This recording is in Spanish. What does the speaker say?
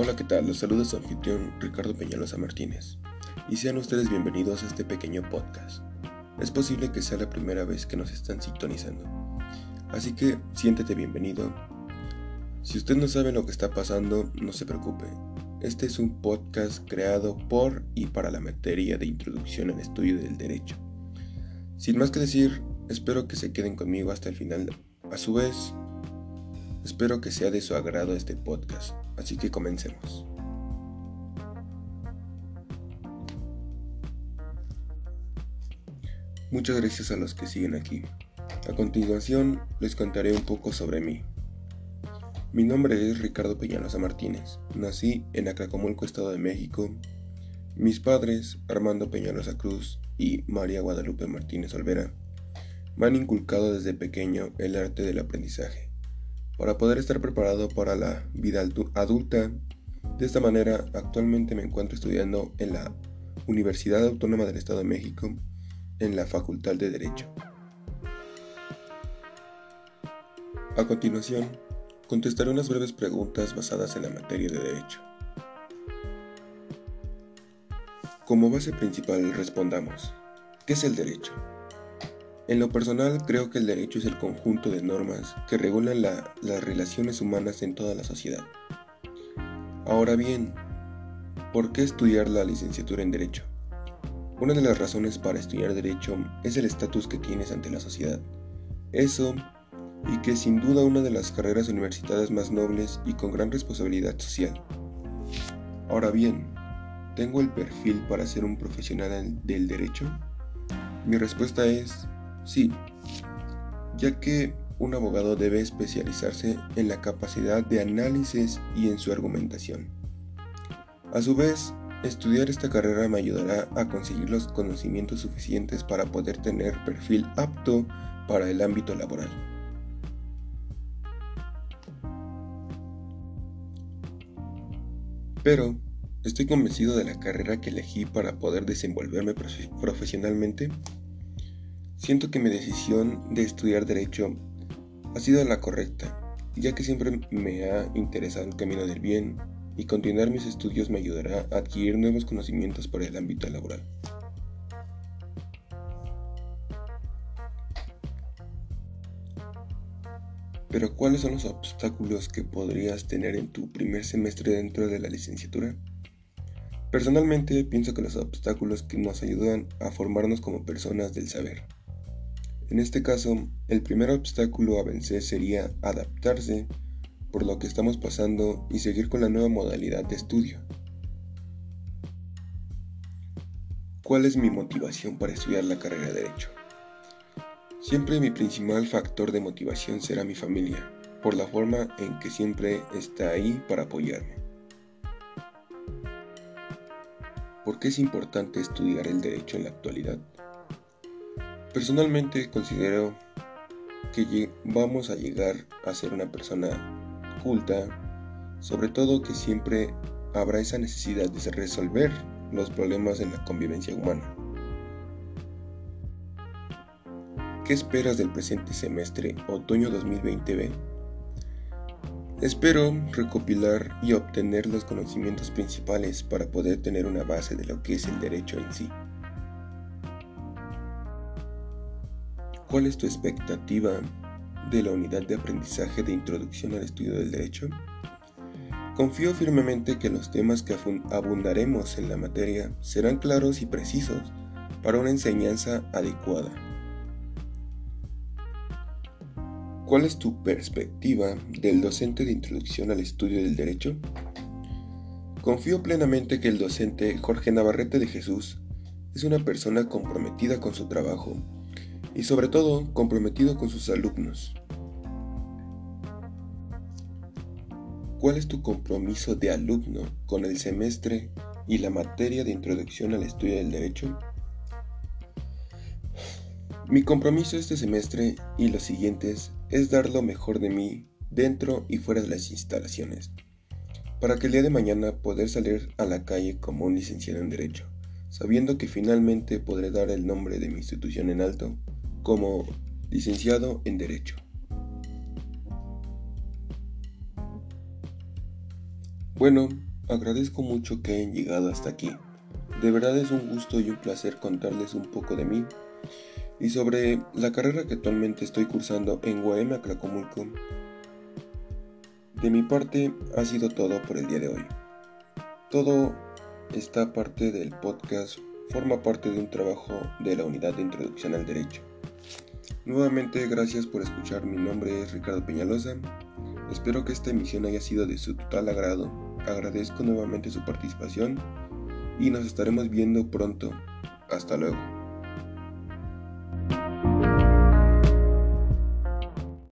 Hola, ¿qué tal? Los saludos su anfitrión Ricardo Peñalosa Martínez y sean ustedes bienvenidos a este pequeño podcast. Es posible que sea la primera vez que nos están sintonizando, así que siéntete bienvenido. Si usted no sabe lo que está pasando, no se preocupe. Este es un podcast creado por y para la materia de introducción al estudio del derecho. Sin más que decir, espero que se queden conmigo hasta el final. A su vez, espero que sea de su agrado este podcast. Así que comencemos. Muchas gracias a los que siguen aquí. A continuación les contaré un poco sobre mí. Mi nombre es Ricardo Peñalosa Martínez. Nací en Acacomulco, Estado de México. Mis padres, Armando Peñalosa Cruz y María Guadalupe Martínez Olvera, me han inculcado desde pequeño el arte del aprendizaje para poder estar preparado para la vida adulta. De esta manera, actualmente me encuentro estudiando en la Universidad Autónoma del Estado de México en la Facultad de Derecho. A continuación, contestaré unas breves preguntas basadas en la materia de Derecho. Como base principal respondamos, ¿qué es el derecho? En lo personal, creo que el derecho es el conjunto de normas que regulan las relaciones humanas en toda la sociedad. Ahora bien, ¿por qué estudiar la licenciatura en Derecho? Una de las razones para estudiar Derecho es el estatus que tienes ante la sociedad. Eso, y que sin duda una de las carreras universitarias más nobles y con gran responsabilidad social. Ahora bien, ¿tengo el perfil para ser un profesional del derecho? Mi respuesta es Sí, ya que un abogado debe especializarse en la capacidad de análisis y en su argumentación. A su vez, estudiar esta carrera me ayudará a conseguir los conocimientos suficientes para poder tener perfil apto para el ámbito laboral. Pero, ¿estoy convencido de la carrera que elegí para poder desenvolverme profesionalmente? Siento que mi decisión de estudiar derecho ha sido la correcta, ya que siempre me ha interesado el camino del bien y continuar mis estudios me ayudará a adquirir nuevos conocimientos para el ámbito laboral. Pero ¿cuáles son los obstáculos que podrías tener en tu primer semestre dentro de la licenciatura? Personalmente pienso que los obstáculos que nos ayudan a formarnos como personas del saber. En este caso, el primer obstáculo a vencer sería adaptarse por lo que estamos pasando y seguir con la nueva modalidad de estudio. ¿Cuál es mi motivación para estudiar la carrera de Derecho? Siempre mi principal factor de motivación será mi familia, por la forma en que siempre está ahí para apoyarme. ¿Por qué es importante estudiar el derecho en la actualidad? Personalmente considero que vamos a llegar a ser una persona culta, sobre todo que siempre habrá esa necesidad de resolver los problemas en la convivencia humana. ¿Qué esperas del presente semestre otoño 2020B? Espero recopilar y obtener los conocimientos principales para poder tener una base de lo que es el derecho en sí. ¿Cuál es tu expectativa de la unidad de aprendizaje de introducción al estudio del derecho? Confío firmemente que los temas que abundaremos en la materia serán claros y precisos para una enseñanza adecuada. ¿Cuál es tu perspectiva del docente de introducción al estudio del derecho? Confío plenamente que el docente Jorge Navarrete de Jesús es una persona comprometida con su trabajo y sobre todo comprometido con sus alumnos. ¿Cuál es tu compromiso de alumno con el semestre y la materia de introducción al estudio del derecho? Mi compromiso este semestre y los siguientes es dar lo mejor de mí dentro y fuera de las instalaciones, para que el día de mañana poder salir a la calle como un licenciado en Derecho, sabiendo que finalmente podré dar el nombre de mi institución en alto como licenciado en Derecho. Bueno, Agradezco mucho que hayan llegado hasta aquí. De verdad es un gusto y un placer contarles un poco de mí y sobre la carrera que actualmente estoy cursando en Guaema, Tlacomulco. De mi parte ha sido todo por el día de hoy. Todo esta parte del podcast forma parte de un trabajo de la unidad de introducción al derecho. Nuevamente gracias por escuchar, mi nombre es Ricardo Peñalosa, espero que esta emisión haya sido de su total agrado, agradezco nuevamente su participación y nos estaremos viendo pronto, hasta luego.